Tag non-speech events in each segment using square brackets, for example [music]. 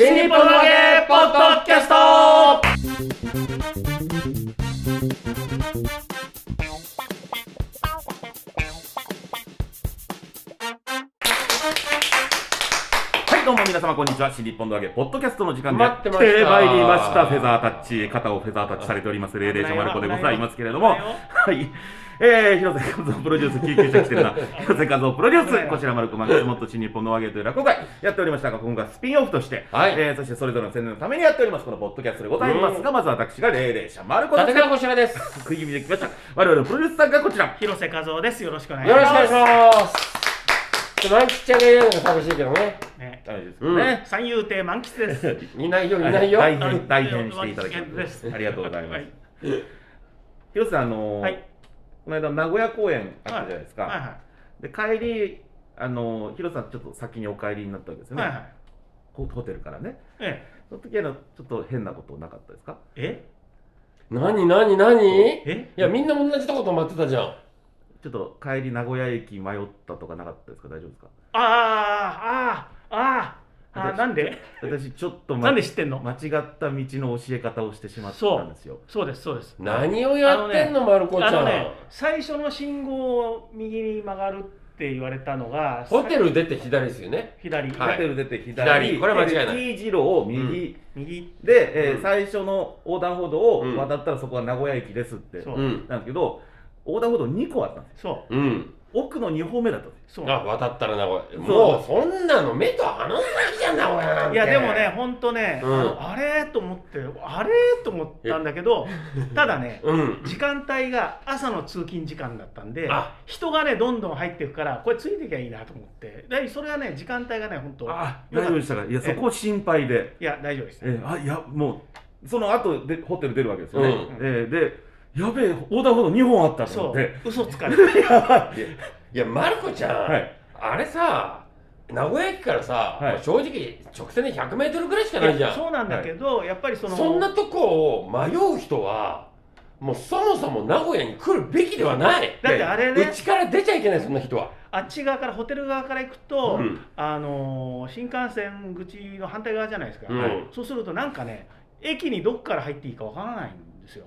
新日本投げポッドキャスト。はい、どうも皆様こんにちは。新日本の揚げ、ポッドキャストの時間で。待ってました。まいりました。フェザータッチ、肩をフェザータッチされております、霊霊者マルコでございますけれども、はい。えー、広瀬和夫プロデュース、救急車来てるな、[laughs] 広瀬和夫プロデュース、こちらマルコマンスモット新日本の揚げという落語会、やっておりましたが、今回はスピンオフとして、はいえー、そしてそれぞれの宣伝のためにやっております、このポッドキャストでございますが、まず私が霊霊者マルコです立。川こちらです食い気味できました。我々のプロデュースさんがこちら。広瀬和夫です。よろしくお願いしよます。ろしくお願いします満吉ちゃんがいないのが寂しいけどねね、ダメですよね。三遊亭満喫です。いないよいないよ大あ変大変していただき大変ですありがとうございます。はい広瀬さん、あのーはいこの間名古屋公演あったじゃないですか。はい。はで帰り、あのー広瀬さんちょっと先にお帰りになったわけですよね。いはいはい。ホホテルからね。えその時はちょっと変なことなかったですか？え？何何何？いえやみんな同じとこ泊まってたじゃん。ちょっと帰り名古屋駅迷ったとかなかったですか？大丈夫ですか？あーあーあーあーなんで？私ちょっと、まなんで知ってんの？間違った道の教え方をしてしまったんですよ。そう。ですそうです。何をやってんのまる子ちゃん。あのね、最初の信号を右に曲がるって言われたのが、ホテル出て左ですよね。左、はい。ホテル出て左、左。これは間違いない。で T 字路を右、右、で、えーうん。最初の横断歩道をうん渡ったらそこは名古屋駅ですって、そう。うんなんですけど横断歩道2個あったんですよ。そうん奥の2歩目だったんですよう、そう。あ渡ったら名古屋。もうそんなの目と鼻の先じゃん名古屋なんて。いやでもね、ほんとね、うん。あれと思って、あれと思ったんだけど、ただね、うん。時間帯が朝の通勤時間だったんであ。人がねどんどん入っていくからこれついてきゃいいなと思って。でそれはね時間帯がね本当あ大丈夫でしたか？いやそこ心配で、いや大丈夫です、えーあいやもうその後でホテル出るわけですよね、うん。えーでやべえ横断歩道2本あったとそう思って。嘘つかれて [laughs] やばい。いやまる子ちゃん、はい。あれさ名古屋駅からさ、はい。正直直線で 100m ぐらいしかないじゃん。そうなんだけど、やっぱりそのそんなとこを迷う人はもうそもそも名古屋に来るべきではない。だってあれね。うちから出ちゃいけないそんな人は。あっち側からホテル側から行くと、うん。あのー新幹線口の反対側じゃないですか、うん。そうするとなんかね駅にどっから入っていいかわからないんですよ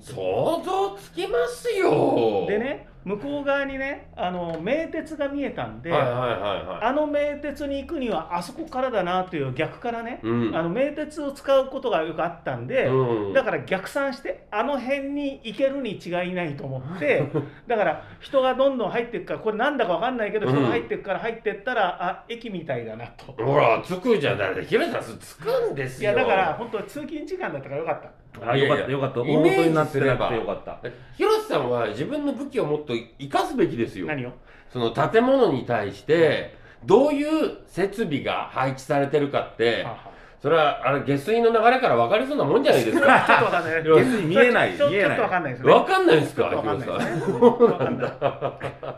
想像つきますよ。でね向こう側にねあの名鉄が見えたんで、はいはいはいはあの名鉄に行くにはあそこからだなという逆からね、いうん。あの名鉄を使うことがよくあったんで、うん。だから逆算してあの辺に行けるに違いないと思って [laughs] だから人がどんどん入っていくからこれなんだかわかんないけどうん。人が入っていくから入っていったら、あ駅みたいだなと。ほら着くじゃんだって広瀬さん着くんですよ。いやだから本当通勤時間だったからよかった。あよかったよかった。イメージ大元になってなくすればてよかった。広瀬さんは自分の武器をもっと生かすべきですよ。何を？その建物に対してどういう設備が配置されてるかってそれはあれ下水の流れから分かりそうなもんじゃないですあちょっとかわかんない。要するに見えないちょ見えない。ちょっとわかんないですね。分かんないですか？ん広ない。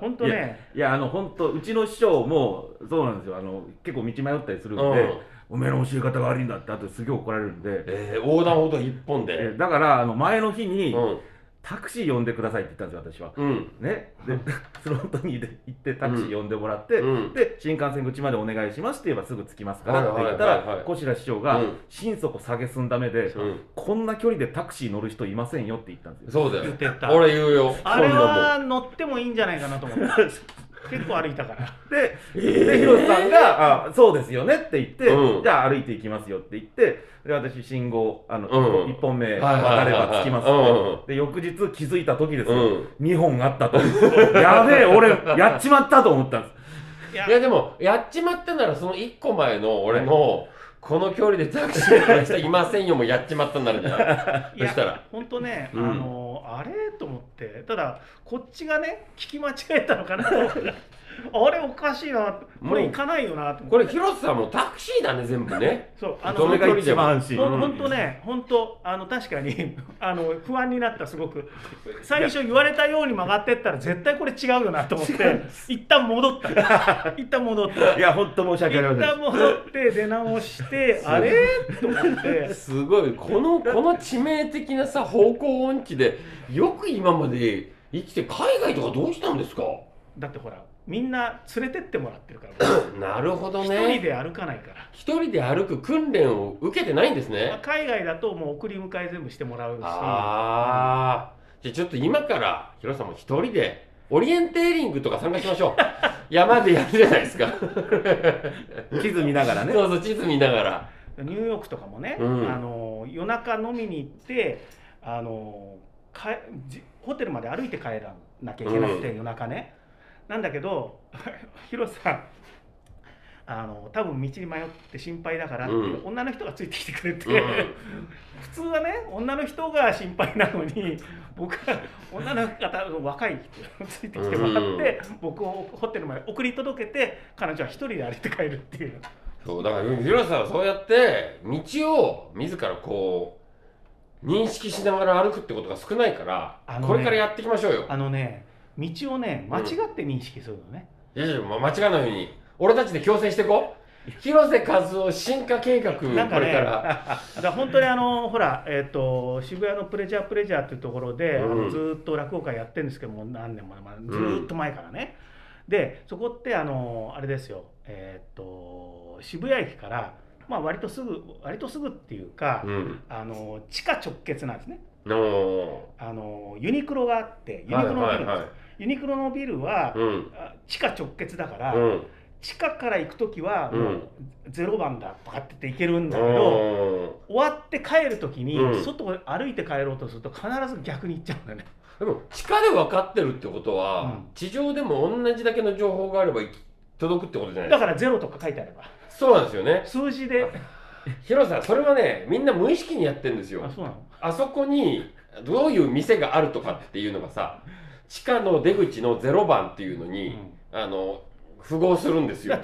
本当ね。いやあの本当うちの師匠もそうなんですよ。あの結構道迷ったりするんで、うんおめえの教え方が悪いんだってあとすげえ怒られるんで、えー横断歩道一本で。えだからあの前の日に、うん。タクシー呼んでくださいって言ったんですよ私は。うん。ね、でその後に行ってタクシー呼んでもらって、うん。で新幹線口までお願いしますって言えばすぐ着きますからって言ったはいはいはい。はいら小白師匠がうん。心底下げすんだめで、うん。こんな距離でタクシー乗る人いませんよって言ったんですよ。そうだよ。言ってた。俺言うよ。あれそんなは乗ってもいいんじゃないかなと思って。[laughs] 結構歩いたから。で、で広瀬さんがあ「そうですよね」って言って、うん。じゃあ歩いていきますよって言ってで私信号あの、うん。一1本目はいはいはい渡れば着きますで翌日気づいた時ですよ、うん。2本あったと。[laughs] やべえ俺やっちまったと思ったんです。いや。いやでもやっちまったならその一個前の俺のこの距離でタクシー乗る人いませんよもやっちまったんなるんじ [laughs] そしたら。本当ね、うん。あのあれ？と思って。ただこっちがね聞き間違えたのかなと思ってあれおかしいな。これ行かないよなと思って。これ広瀬さんもタクシーだね全部ね。そうあどそれがの距離でも一番安心。ほんほんとね、本当あの確かに [laughs] あの不安になったすごく。最初言われたように曲がってったら絶対これ違うよなと思って一旦戻った。[laughs] 一旦戻った。いや本当申し訳ありません。一旦戻って出直してあれ？と思って。すごい。このこの致命的なさ方向音痴でよく今まで生きて海外とかどうしたんですか？だってほらみんな連れてってもらってるから。[coughs] なるほど一ね人で歩かないから、一人で歩く訓練を受けてないんですまあね海外だともう送り迎え全部してもらうし。ああじゃあちょっと今からヒロさんも一人でオリエンテーリングとか参加しましょう。[laughs] 山でやるじゃないですか。[laughs] 地図見ながらね。そうそう地図見ながら。ニューヨークとかもね、うん。あの夜中飲みに行ってあのかじホテルまで歩いて帰らなきゃいけなくて、うん。夜中ねなんだけど [laughs] 広瀬さんあの多分道に迷って心配だからって、うん。女の人がついてきてくれて、うん。[laughs] 普通はね女の人が心配なのに僕は女の方若い人ついてきてもらって、僕をホテルまで送り届けて彼女は一人で歩いて帰るっていう。そうだからヒロさんはそうやって道を自らこう認識しながら歩くってことが少ないから、ねこれからやっていきましょうよ。あのね道をね間違って認識するのね、いやいやま間違わないように。俺たちで強制していこう。広瀬和夫進化計画、なんかねこれから。[laughs] だから本当にあのほら、えっと渋谷のプレジャープレジャーっていうところで、うん。あのずーっと落語会やってるんですけども何年も前、まあ、ずーっと前からね、でそこってあのあれですよ。えっと渋谷駅からまあ割とすぐ割とすぐっていうか、うん。あの地下直結なんですね。のあのユニクロがあってユニクロのビルはいはいはい。ユニクロのビルは、うん。あ地下直結だから、うん。地下から行く時はもう0番だとかってて行けるんだけど、うん終わって帰る時にうん。外を歩いて帰ろうとすると必ず逆に行っちゃうんだよね。でも地下で分かってるってことは、うん。地上でも同じだけの情報があれば届くってことじゃないですか。だからゼロとか書いてあれば。そうなんですよね。数字で広瀬さんそれはねみんな無意識にやってるんですよ。あそうなの？あそこにどういう店があるとかっていうのがさ地下の出口の0番っていうのに、あの符合するんですよ。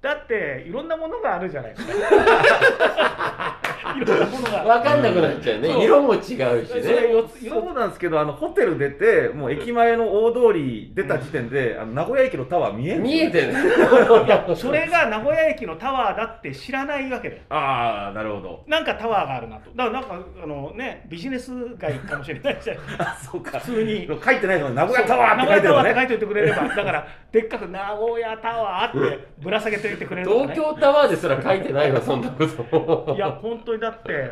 だっていろんなものがあるじゃないですか [laughs] 分かんなくなっちゃうね、そう。色も違うしね。そうなんですけどあのホテル出てもう駅前の大通り出た時点で、あの名古屋駅のタワー見え見えてる [laughs] それが名古屋駅のタワーだって知らないわけだよ。ああなるほど。なんかタワーがあるなと。だからなんかあのねビジネス街かもしれないじゃん。[laughs] あそうか。普通に。書いてないのに名古屋タワーって書いてるのね。名古屋タワーって書いておいてくれればだからでっかく名古屋タワーってぶら下げておいてくれるね。東京タワーですら書いてないわそんなこと。いや本当にだって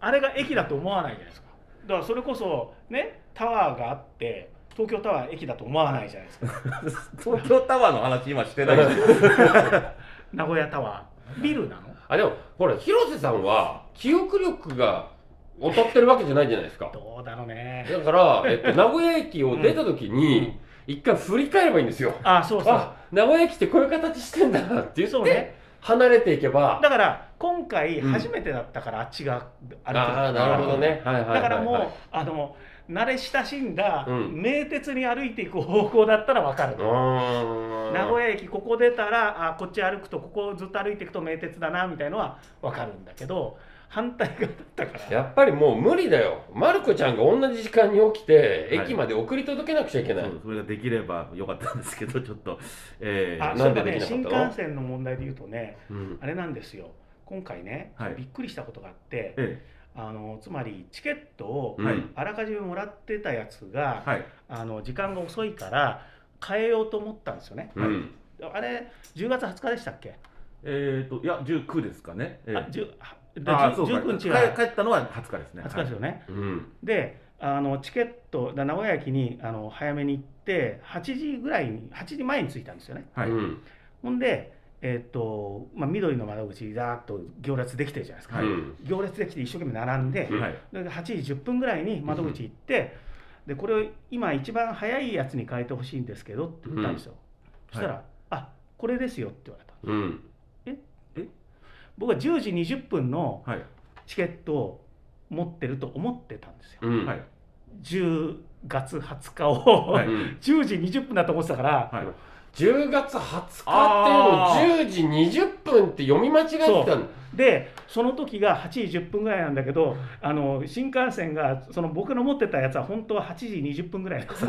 あれが駅だと思わないじゃないですか。だからそれこそねタワーがあって東京タワー駅だと思わないじゃないですか。[laughs] 東京タワーの話今してない。[laughs] 名古屋タワー。ビルなの？あでもほら広瀬さんは記憶力が劣ってるわけじゃないじゃないですか。どうだろうね。だから、えっと、名古屋駅を出た時に、一回振り返ればいいんですよ。あそうそう。あ名古屋駅ってこういう形してんだって言って、そうね。離れていけばだから今回うん。初めてだったからあっちがああなるほどね。はいはいはい、はい、だからもうあの慣れ親しんだうん。名鉄に歩いていく方向だったら分かる、うー。ん名古屋駅ここ出たらあこっち歩くとここをずっと歩いていくと名鉄だなみたいのは分かるんだけど反対側だったから。やっぱりもう無理だよ。まる子ちゃんが同じ時間に起きてはい駅まで送り届けなくちゃいけない、それができればよかったんですけどちょっとえーあなんでできなかったの？幹線の問題で言うとねうん。あれなんですよ今回ね、はい。びっくりしたことがあってえあのつまりチケットをあらかじめもらってたやつが、ーはい。あの時間が遅いから変えようと思ったんですよね。うん。あれ10月20日でしたっけ？えー、といや19ですかね、えーあ10あであそうか。19日が帰帰ったのは20日ですね。20日ですよね。うん。であのチケットだ名古屋駅にあの早めに行って8時ぐらいに8時前に着いたんですよね。はい、はいうんほんで、えっとまあ、緑の窓口にざーっと行列できてるじゃないですか。はい。うん行列できて一生懸命並んで、うん。はい。で8時10分ぐらいに窓口行って、でこれを今一番早いやつに変えてほしいんですけどって言ったんですよ。そしたら、あこれですよって言われた。うん。僕は10時20分のはい。チケットを持ってると思ってたんですよ。うん。はい。10月20日を、はい。うん10時20分だと思ってたから、はい10月20日っていうのを10時20分って読み間違えてたんだでその時が8時10分ぐらいなんだけどあの新幹線がその僕の持ってたやつは本当は8時20分ぐらいなんです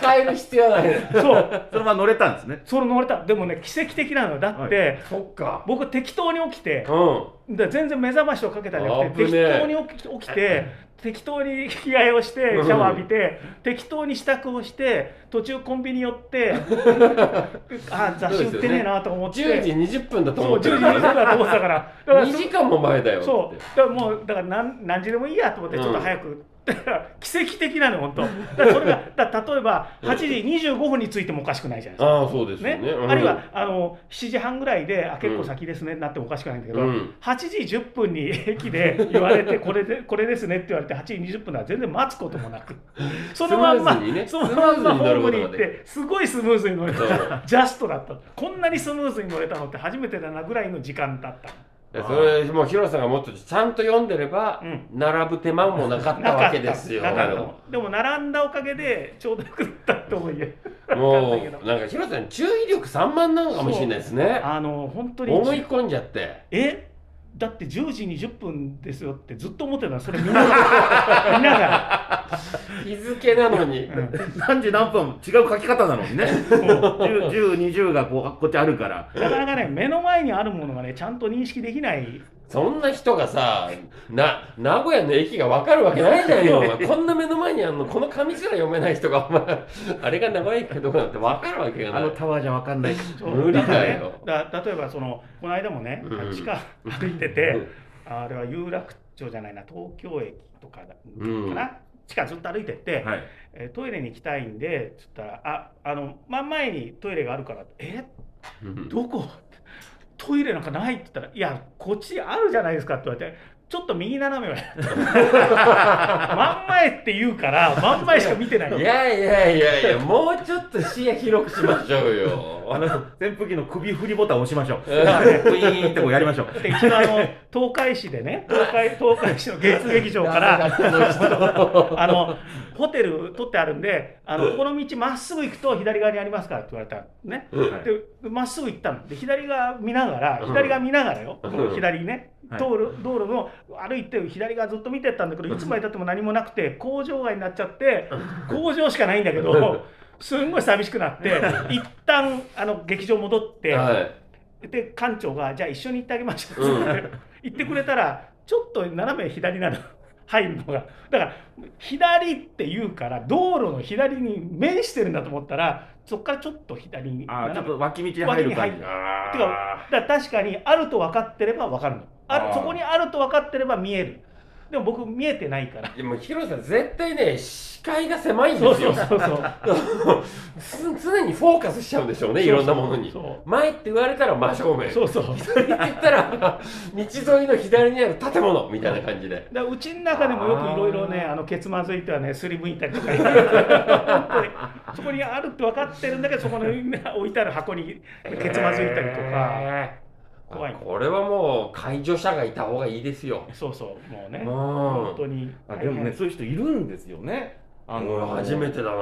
変える必要ない。ねそう。そのまま乗れたんですね。それ乗れた。でもね奇跡的なの。よだって、そっか。僕適当に起きてうん。で全然目覚ましをかけたんじゃなくて適当に起き起きて適当に着替えをしてシャワー浴びて適当に支度をして途中コンビニ寄って [laughs] あ雑誌売ってねえなと思って。10時20分だとそう10時思ってる20分だと思ってたから。だから2時間も前だよそう。だからもうだから何何時でもいいやと思ってちょっと早く、だから奇跡的なの本当。だからそれが [laughs] だ例えば8時25分に着いてもおかしくないじゃないですか。ああそうですよね。ね？うん。あるいはあの7時半ぐらいであ結構先ですね、なってもおかしくないんだけど、うん。8時10分に駅で言われて [laughs] これでこれですねって言われて8時20分なら全然待つこともなく。[laughs] そのまんま、ね。そのまんまホームに行ってすごいスムーズに乗れたジャストだった。こんなにスムーズに乗れたのって初めてだなぐらいの時間だった。でそれもうヒロさんがもっとちゃんと読んでれば、うん。並ぶ手間もなかったわけですよ。でも並んだおかげでちょうどよくなったと思いもいけど。うなんかヒロさん注意力散漫なのかもしれないですね。あの本当に思い込んじゃって。え？だって10時20分ですよってずっと思ってたの。それ見ながら、日付なのに、うん。何時何分？違う書き方なのにね。[laughs] 10、10 20がこうこっちあるから。なかなかね目の前にあるものがねちゃんと認識できない。そんな人がさな名古屋の駅が分かるわけないじゃんよ [laughs] こんな目の前にあんの？この紙すら読めない人がお前。あれが名古屋駅かどうかなんて分かるわけがない。あのタワーじゃわかんない。無理だよ。からねだ例えばそのこの間もね、うん。地下 [laughs] 歩いててあれは有楽町じゃないな東京駅とかだうん。かな、地下ずっと歩いてって、はい。えートイレに行きたいんでつったら「ああの真ん前にトイレがあるから」え？うん。どこ？[laughs] トイレなんかない？って言ったら「いやこっちあるじゃないですか」って言われてちょっと右斜めは真ん前って言うから真ん前しか見てないいやいやいやいやもうちょっと視野広くしましょうよ。あの扇風機の首振りボタン押しましょう。うんだからね、ウィーンってこうやりましょう。で一度あの東海市でね東海東海市の芸術劇場から [laughs] あのホテル取ってあるんであのこの道まっすぐ行くと左側にありますからって言われたのね。うん。でまっすぐ行ったの。で左側見ながらうん。左側見ながらよ、うん。この道路道路の歩いて左側ずっと見てったんだけどいつまでたっても何もなくて工場街になっちゃって工場しかないんだけどすんごい寂しくなって一旦あの劇場戻って、はい。で館長が「じゃあ一緒に行ってあげましょう」って言ってくれたらちょっと斜め左なの入るのが。だから左って言うから道路の左に面してるんだと思ったらそこからちょっと左にあーちょっと脇道に入る感じ。てかだから確かにあると分かってれば分かるの。あそこにあると分かってれば見えるでも僕見えてないから。でもヒロさん絶対ね視界が狭いんですよ。そうそうそう [laughs] つ常にフォーカスしちゃうんでしょうねいろんなものに。前って言われたら真正面。そうそう左って言ったら道沿いの左にある建物みたいな感じで。だうちの中でもよくいろいろねあのケツまずいてはねすりむいたりとか。[laughs] そこにあるって分かってるんだけどそこに置いてある箱にケツまずいたりとか怖い。これはもう介助者がいた方がいいですよ。そうそうもうね。うん。本当にあでもね、そういう人いるんですよね。あ俺初めてだな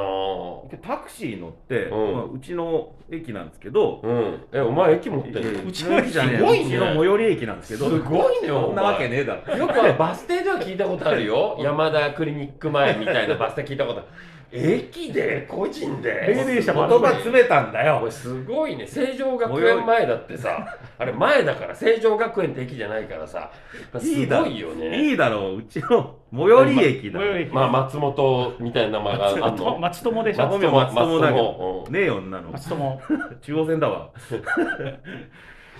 タクシー乗って、うん。まあ、うちの駅なんですけど、うん。えお前駅持ってえるーうちの駅じゃねえすごいね。最寄り駅なんですけど、すごいねそんなわけねねえだろ。よくバス停では聞いたことあるよ。[laughs] 山田クリニック前みたいなバス停聞いたことある駅で個人で。言葉詰めたんだよ。すごいね。成城学園前だってさあれ前だから成城学園って駅じゃないからさ。すいいだごいよね。いいだろう、うちの最寄り駅だ。よ。最寄り駅まあ松本みたいな名前があんの。松友でしょ。本名松友だけ松ど友、ねえ女の。松友 [laughs] 中央線だわ。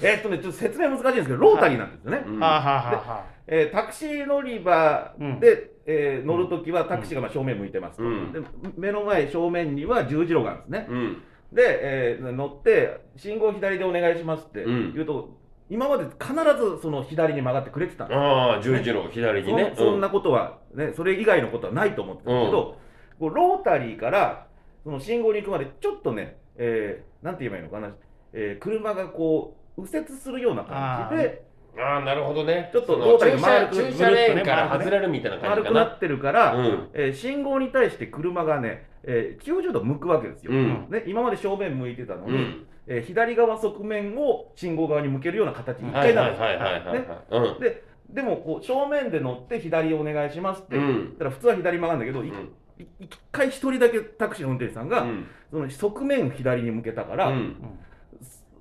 えっとね、ちょっと説明難しいんですけど、ロータリーなんですよね。うん。はあ、はあはえータクシー乗り場で、えー乗るときはタクシーがまあ正面向いてますと、うん。で目の前正面には十字路があるんですね、うん。で、えー乗って信号左でお願いしますってうん。言うと、今まで必ずその左に曲がってくれてたんです。ああ十字路左にね。そそんなことは、ね、それ以外のことはないと思ってたけど、こうロータリーからその信号に行くまでちょっとね、えーなんて言えばいいのかな、えー車がこう右折するような感じでああなるほどね。ちょっとそのロータリー駐車丸く駐車レーンから外れるみたいな感丸じかな。くなってるから、うん。えー信号に対して車がね、えー、90度向くわけですよ、うん。ね、今まで正面向いてたのに、うん。えー左側側面を信号側に向けるような形に一はい回なるんですででもこう正面で乗って左お願いしますって、うんら普通は左曲がるんだけど、いうんい一回一人だけタクシーの運転手さんが、うんその側面左に向けたから、うん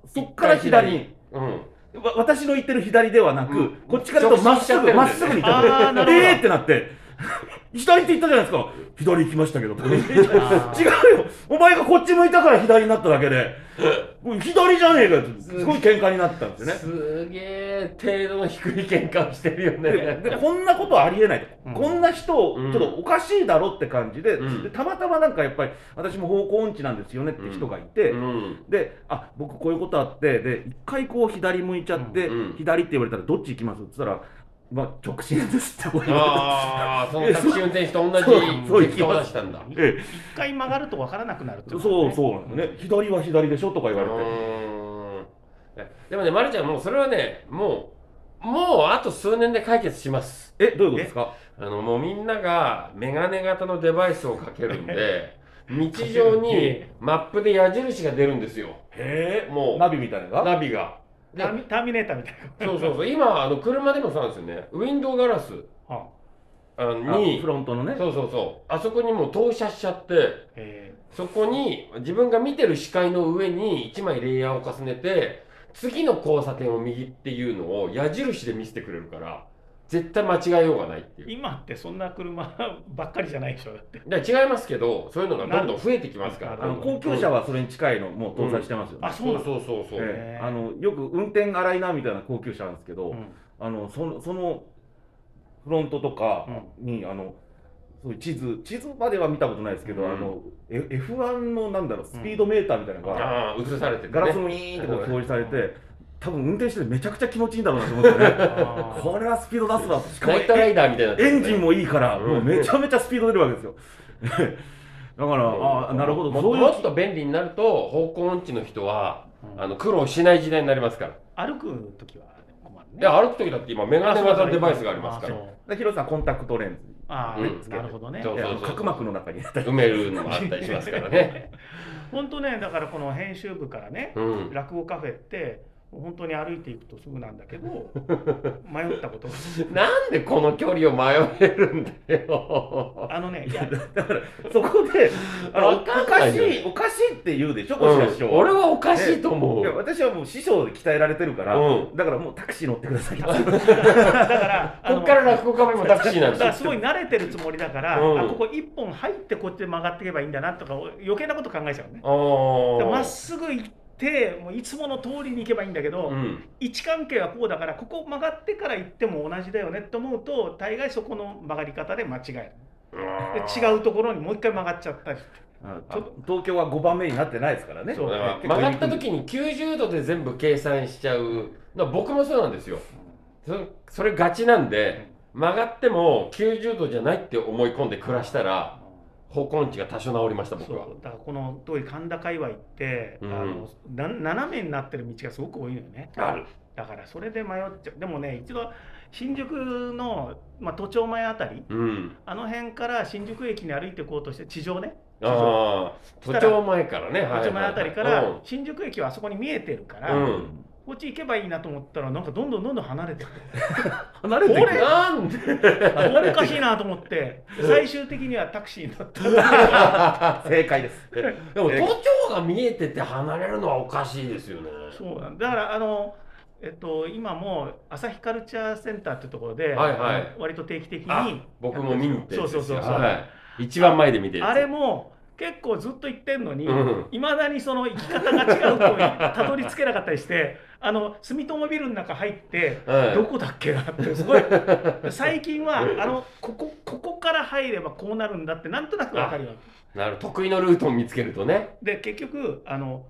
そっから左に。うんわ私の言ってる左ではなく、うん。こっちからとまっすぐ、まっすぐに行ったのあーなるほど。えーってなって、左って言ったじゃないですか。左行きましたけど。[laughs] 違うよ。お前がこっち向いたから左になっただけで、左じゃねえかよ。って、すごい喧嘩になってたんですよね。すげえ程度の低い喧嘩をしてるよでね。でこんなことありえないと、うん。こんな人、ちょっとおかしいだろって感じで,、うん。でたまたまなんかやっぱり私も方向音痴なんですよねって人がいて、うん。であ僕こういうことあってで一回こう左向いちゃって、うん。左って言われたらどっち行きます？って言ったら、まあ、直進ですって言われてああそのタクシー運転手と同じそうそう結果を出したんだ。え一回曲がると分からなくなるってえ、ことね。そうそうなんですね。左は左でしょとか言われて、でもね、まるちゃん、もうそれはね、もう、もうあと数年で解決します。えどういうことですか？あのもうみんながメガネ型のデバイスをかけるんで、道上にマップで矢印が出るんですよ、へえ。もう。ナビみたいなのが？ナビが。でターミターミネーターみたいな。そうそうそう、今、あの車でもそうなんですよね、ウィンドウガラス。あ。にフ、ロントのね。そうそうそう、あそこにもう投射しちゃって、え。そこに自分が見てる視界の上に1枚レイヤーを重ねて次の交差点を右っていうのを矢印で見せてくれるから絶対間違えようがないっていう。ー今ってそんな車 [laughs] ばっかりじゃないでしょだって。だ違いますけどそういうのがどんどん増えてきますから。なあの高級車はそれに近いのもう搭載してますよね、あそうそうそうそう、ええ。あのよく運転荒いなみたいな高級車なんですけど、うん。あのそのそのフロントとかに、あのそういう地図地図までは見たことないですけど、うん。あの F- F1 のなんだろうスピードメーターみたいなのが、ああ映されてる、ね、ガラスのウィーンってこう表示されて、多分運転しててめちゃくちゃ気持ちいいんだろうなと思ってね。これはスピード出すわ。しかもナイトライダーみたいになね。エンジンもいいから、うん。もうめちゃめちゃスピード出るわけですよ。だから、ああなるほど。もそういうもっと便利になると方向音痴の人はうん。あの苦労しない時代になりますから。歩く時は困るね。いや歩く時だって今メガネ型のデバイスがありますから。でヒロさんコンタクトレンズ。あうん。ーなるほどね。角膜の中に。入れたり埋めるのもあったりしますからね。[laughs] 本当ねだからこの編集部からねうん。落語カフェって本当に歩いていくとすぐなんだけど [laughs] 迷ったことが。なんでこの距離を迷えるんだよ。あのねいや [laughs] だからそこであのおわかしいおかしいって言うでしょこちら師匠、俺はおかしいと思う。いや私はもう師匠で鍛えられてるから、うん。だからもうタクシー乗ってください。[laughs] だからこっから落語カフェもタクシーなんだからですごい慣れてるつもりだから、うん。あここ一本入ってこっちで曲がっていけばいいんだなとか余計なこと考えちゃうね。まっすぐ行ってもういつもの通りに行けばいいんだけど、うん。位置関係はこうだからここ曲がってから行っても同じだよねって思うと大概そこの曲がり方で間違える。で違うところにもう一回曲がっちゃったりして。東京は5番目になってないですからね。そう。だから結構曲がった時に90度で全部計算しちゃう。僕もそうなんですよ。そそれガチなんで曲がっても90度じゃないって思い込んで暮らしたら方向音痴が多少治りました僕は。だからこの通り神田界隈って、うん。あのな斜めになってる道がすごく多いのよね。ある。だからそれで迷っちゃう。でもね一度新宿の、まあ、都庁前あたりうん。あの辺から新宿駅に歩いていこうとして地上ね。ああ。都庁前からね。都庁前あたりかうん。ら新宿駅はあそこに見えてるから、うんこっち行けばいいなと思ったらなんかどんどんどんどん離れて [laughs] 離れてくる。俺なんで？おかしいなと思って最終的にはタクシーに乗った。[laughs] 正解です。でも都庁が見えてて離れるのはおかしいですよね。そうなんだ。からあのえっと今も朝日カルチャーセンターっていうところで、はいはい。割と定期的あに僕も見に行ってそうそうそうそう。はい、一番前で見てるあれも結構ずっと言ってんのにうん。いま、未だにその生き方が違うとたどり着けなかったりしてあの住友ビルの中入って、はい。どこだっけなってすごい。[laughs] 最近はあのここここから入ればこうなるんだってなんとなく分かるよ。なる得意のルートを見つけるとね。で結局あの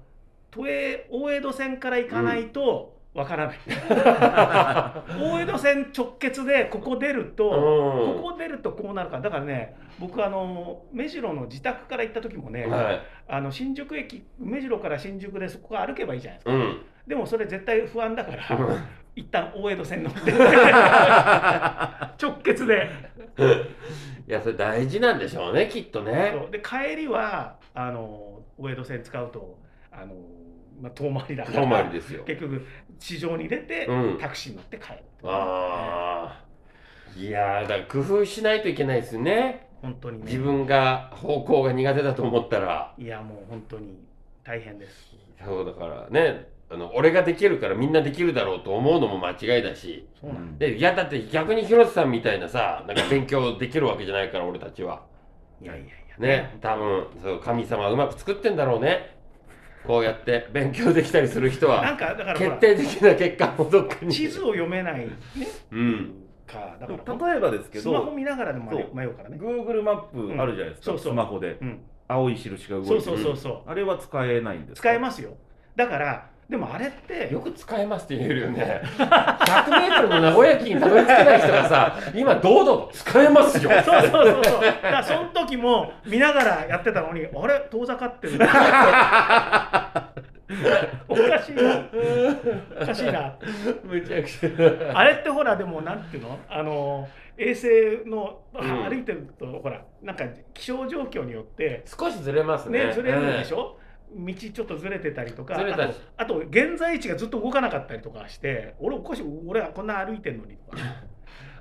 都営大江戸線から行かないとわからない、[laughs] 大江戸線直結でここ出ると、うん。ここ出るとこうなるから。だからね僕あの目白の自宅から行った時もね、はい。あの新宿駅目白から新宿でそこ歩けばいいじゃないですか、うんでもそれ絶対不安だから、一旦大江戸線乗って。[laughs] 直結で。いやそれ大事なんでしょうねきっとね。で帰りはあの大江戸線使うとあの、まあ、遠回りだから。遠回りですよ。結局地上に出て、うん。タクシー乗って帰るああいやーだから工夫しないといけないですね。本当にね。自分が方向が苦手だと思ったら。いやもう本当に大変です。そうだからねあの俺ができるからみんなできるだろうと思うのも間違いだし。そうなんでいやだって逆に広瀬さんみたいなさなんか勉強できるわけじゃないから俺たちは。いやいやいや。ね多分そう神様はうまく作ってんだろうね。こうやって勉強できたりする人なんはかだから決定的な結果もどっかに。地図を読めないね。うん。かだから例えばですけスマホど見ながらでも迷そう迷うからね。Google マップあるじゃないですか、うんそうそう。スマホで。うん。青い印が動いてる。そうそうそうそう。あれは使えないんですか？使えますよ。だからでもあれってよく使えますって言えるよね。100m の名古屋駅にたどり着けない人がさ今堂々と使えますよ。そうそうそうそう。だからその時も見ながらやってたのにあれ遠ざかってる。おかしいな。おかしいな。むちゃくちゃ。あれってほらでもなんていうの？あの衛星の、うん。歩いてるとほらなんか気象状況によって少しずれますね。ねずれるでしょ、道ちょっとずれてたりとかあとあと現在位置がずっと動かなかったりとかして俺おかしい俺はこんな歩いてんのにとか。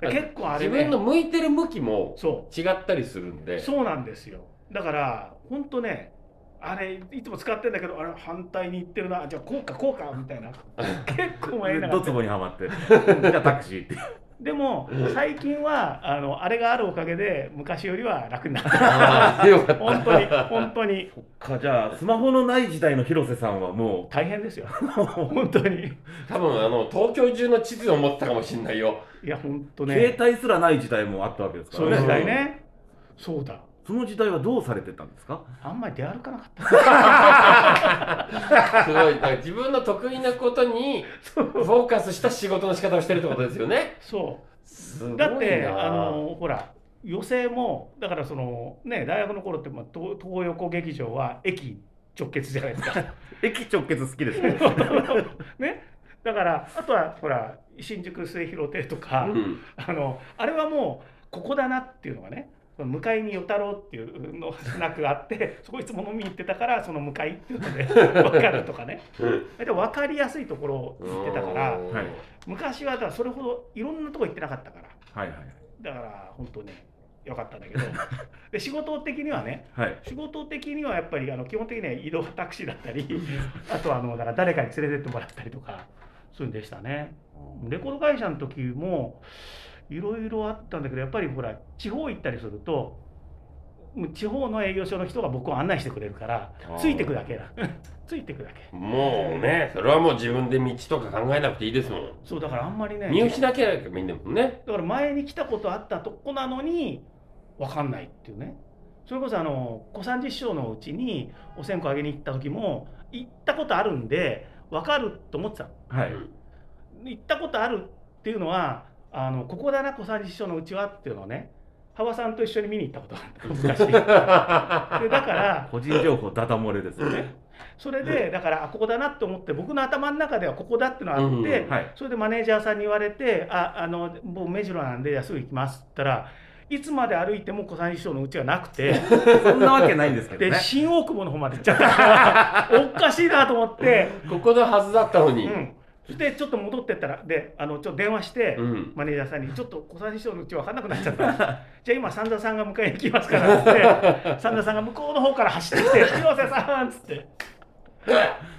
[laughs] 結構あれね自分の向いてる向きもそ違ったりするんで。うそうなんですよ。だから本当ねあれいつも使ってんだけどあれ反対に行ってるな。じゃあこうかこうかみたいな。[laughs] 結構迷いな。がドらツボにはまって。[laughs] じゃあタクシーってでも最近はあのあれがあるおかげで昔よりは楽になった。本当に本当に。かじゃあスマホのない時代の広瀬さんはも大変ですよ。[laughs] 本当に。多分あの東京中の地図を持ってたかもしれないよ。いや本当う、ね。携帯すらない時代もあったわけですからね。そういう時代ね。そうだその時代はどうされてたんですか？あんまり出歩かなかった。[laughs] すごい。だから自分の得意なことにフォーカスした仕事の仕方をしてるってことですよね。そすごいな。うだってあのほら予選もだからそのね大学の頃って、まあ、東東横劇場は駅直結じゃないですか。[laughs] 駅直結好きですね。[laughs] ね。だからあとはほら新宿末広亭とか、うん。あのあれはもうここだなっていうのがね向かいに与太郎っていうのスナックがあって [laughs] そこいつも飲みに行ってたからその向かいっていうので [laughs] 分かるとかね。[laughs] で分かりやすいところを行ってたから昔はだからそれほどいろんなとこ行ってなかったから。はいはいだから本当ねよかったんだけど。で仕事的にはねはい。仕事的にはやっぱりあの基本的には移動タクシーだったりあとはあのだから誰かに連れてってもらったりとかそういうんでしたね。レコード会社の時もいろいろあったんだけどやっぱりほら地方行ったりすると地方の営業所の人が僕を案内してくれるからついてくだけだ。[laughs] ついてくだけ。もうねそれはもう自分で道とか考えなくていいですもん。そうだからあんまりね見失なきゃいいんだもんね。だから前に来たことあったとこなのに分かんないっていうね。それこそあの小三治師匠のうちにお線香あげに行った時も行ったことあるんで分かると思ってたの。はい。行ったことあるっていうのはあのここだな小三治師匠のうちはっていうのをね [laughs] 羽場さんと一緒に見に行ったことがあった。昔。[laughs] でだから個人情報ダダ漏れですよね。それでだからあここだなって思って僕の頭の中ではここだってのがあって、うんはい。それでマネージャーさんに言われて「ああの僕目白なんでじゃあすぐ行きます」って言ったらいつまで歩いても小三治師匠のうちはなくて。そんなわけないんですけどでね新大久保の方まで行っちゃった。か [laughs] らおかしいなと思って、ここのはずだったのに。うん、そしてちょっと戻ってったらであのちょっと電話して、うん。マネージャーさんに「[laughs] ちょっと小三治師匠のうち分かんなくなっちゃった」じゃあ今三田さんが迎えに来ますから」っつって三田さんが向こうの方から走ってきて「広瀬さん」っつって。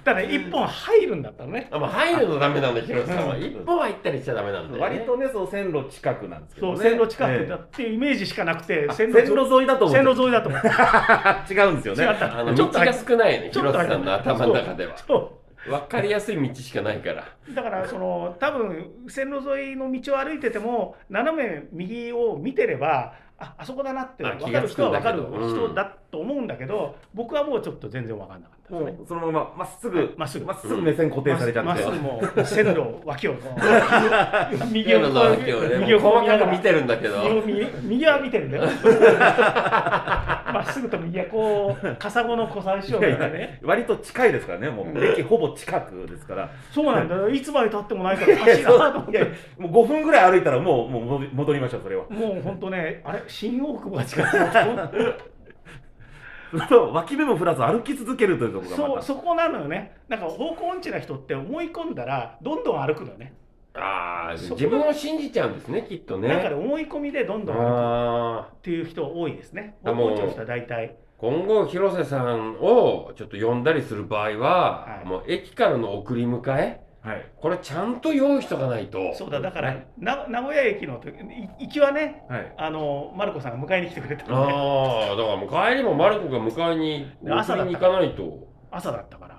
ただ一本入るんだったのね。あもう入るのダメなんだ広瀬さんは。うん。一本入ったりしちゃダメなんだよ、ね、割とねそう線路近くなんですけそうどね。線路近くえだっていうイメージしかなくてえ線線路路沿いだと思って線路沿いだと思って [laughs] 違うんですよね。あのちょっと少ないね広瀬さんの頭の中では。そ分かりやすい道しかないから。うだからその多分線路沿いの道を歩いてても斜め右を見てればああそこだなってあ分かる人は分かる人だと思うんだけど僕はもうちょっと全然分かんなかったですね。そのまままっすぐまっすぐ。まっすぐ目線固定されちゃって。まっすぐもう線路脇をこう。右を右をね右をこう細かく見てるんだけど。右を右右は見てるんだよ。[laughs] まっすぐと右はこう笠子の小三師匠がね。割と近いですからねもう。駅ほぼ近くですから。そうなんだよ。いつまでたってもないからおかしいなと思って。もう5分ぐらい歩いたらもうもう戻りましょうそれは。もう本当ねあれ新大久保が近い。なそう脇目も振らず歩き続けるというところがそまた。うそこなのよね。なんか方向音痴な人って思い込んだらどんどん歩くのね。ああ自分を信じちゃうんですねきっとね。なんかで思い込みでどんどん歩くああっていう人多いですね。あもう方向音痴の人は大体。今後広瀬さんをちょっと呼んだりする場合は、はい。もう駅からの送り迎えはい。これちゃんと用意しとかないと。そうだだからな名古屋駅の行きはねはい。あのマルコさんが迎えに来てくれたので。ああだからもう帰りもマルコが迎えにで朝に行かないと。朝だったから。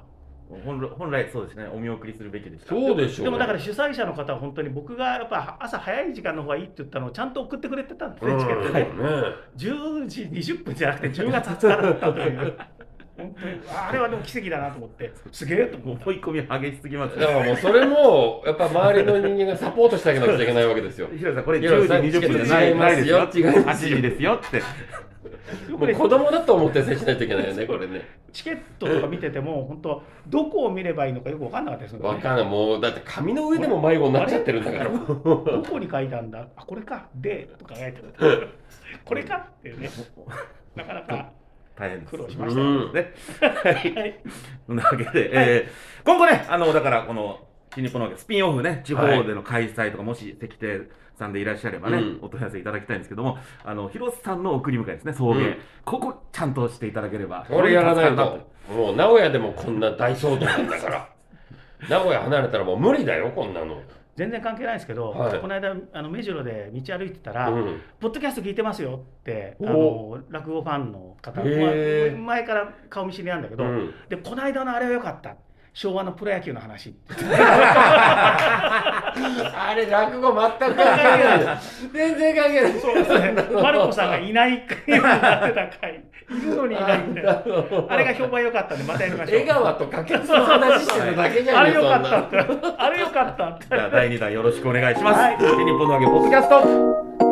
本来本来そうですね。お見送りするべきでした。そうでしょうでもだから主催者の方は本当に僕がやっぱ朝早い時間の方がいいって言ったのをちゃんと送ってくれてたんですね、チケットうんで、ね。10時20分じゃなくて10月20日だったという本当にあれはでも奇跡だなと思って。すげえと思って思い込み激しすぎますだからもうそれもやっぱ周りの人間がサポートしてあげなくちゃいけないわけですよ。ひろさんこれ広瀬さん10時20分じゃないないですよ違います8時ですよって。もう子供だと思って接しないといけないよねこれね。チケットとか見てても本当どこを見ればいいのかよく分かんなかったですよね。わかんない。もうだって紙の上でも迷子になっちゃってるんだから。どこに書いたんだ？あこれか。でとか書いてる。これか？っていうね。なかなか大変です。苦労しうましたよ、ん。ね。はい。そんなわけで、えー今後ね、あの、だから、この、新日本のスピンオフね、地方での開催とか、もし石庭さんでいらっしゃればね、うん。お問い合わせいただきたいんですけども、あの、広瀬さんの送り迎えですね、送迎、うん。ここ、ちゃんとしていただければ、これやらないと。もう名古屋でもこんな大騒動なんだから。[laughs] 名古屋離れたらもう無理だよこんなの全然関係ないですけど、はい。この間あの目白で道歩いてたら、うん。ポッドキャスト聞いてますよってあおの落語ファンの方、前から顔見知りなんだけど、うん。でこの間のあれは良かった昭和のプロ野球の話。あれ落語全く関係ない。全然関係ない。そうですね。マルコさんがいないようになってた回。いるのにいないみたいなあれが評判良かったんでまたやりましょう。江川と掛けの話してるだけじゃあんよれ良かったあれ良かったってじゃあ、第2弾よろしくお願いします。はい。新日本のわけポッドキャスト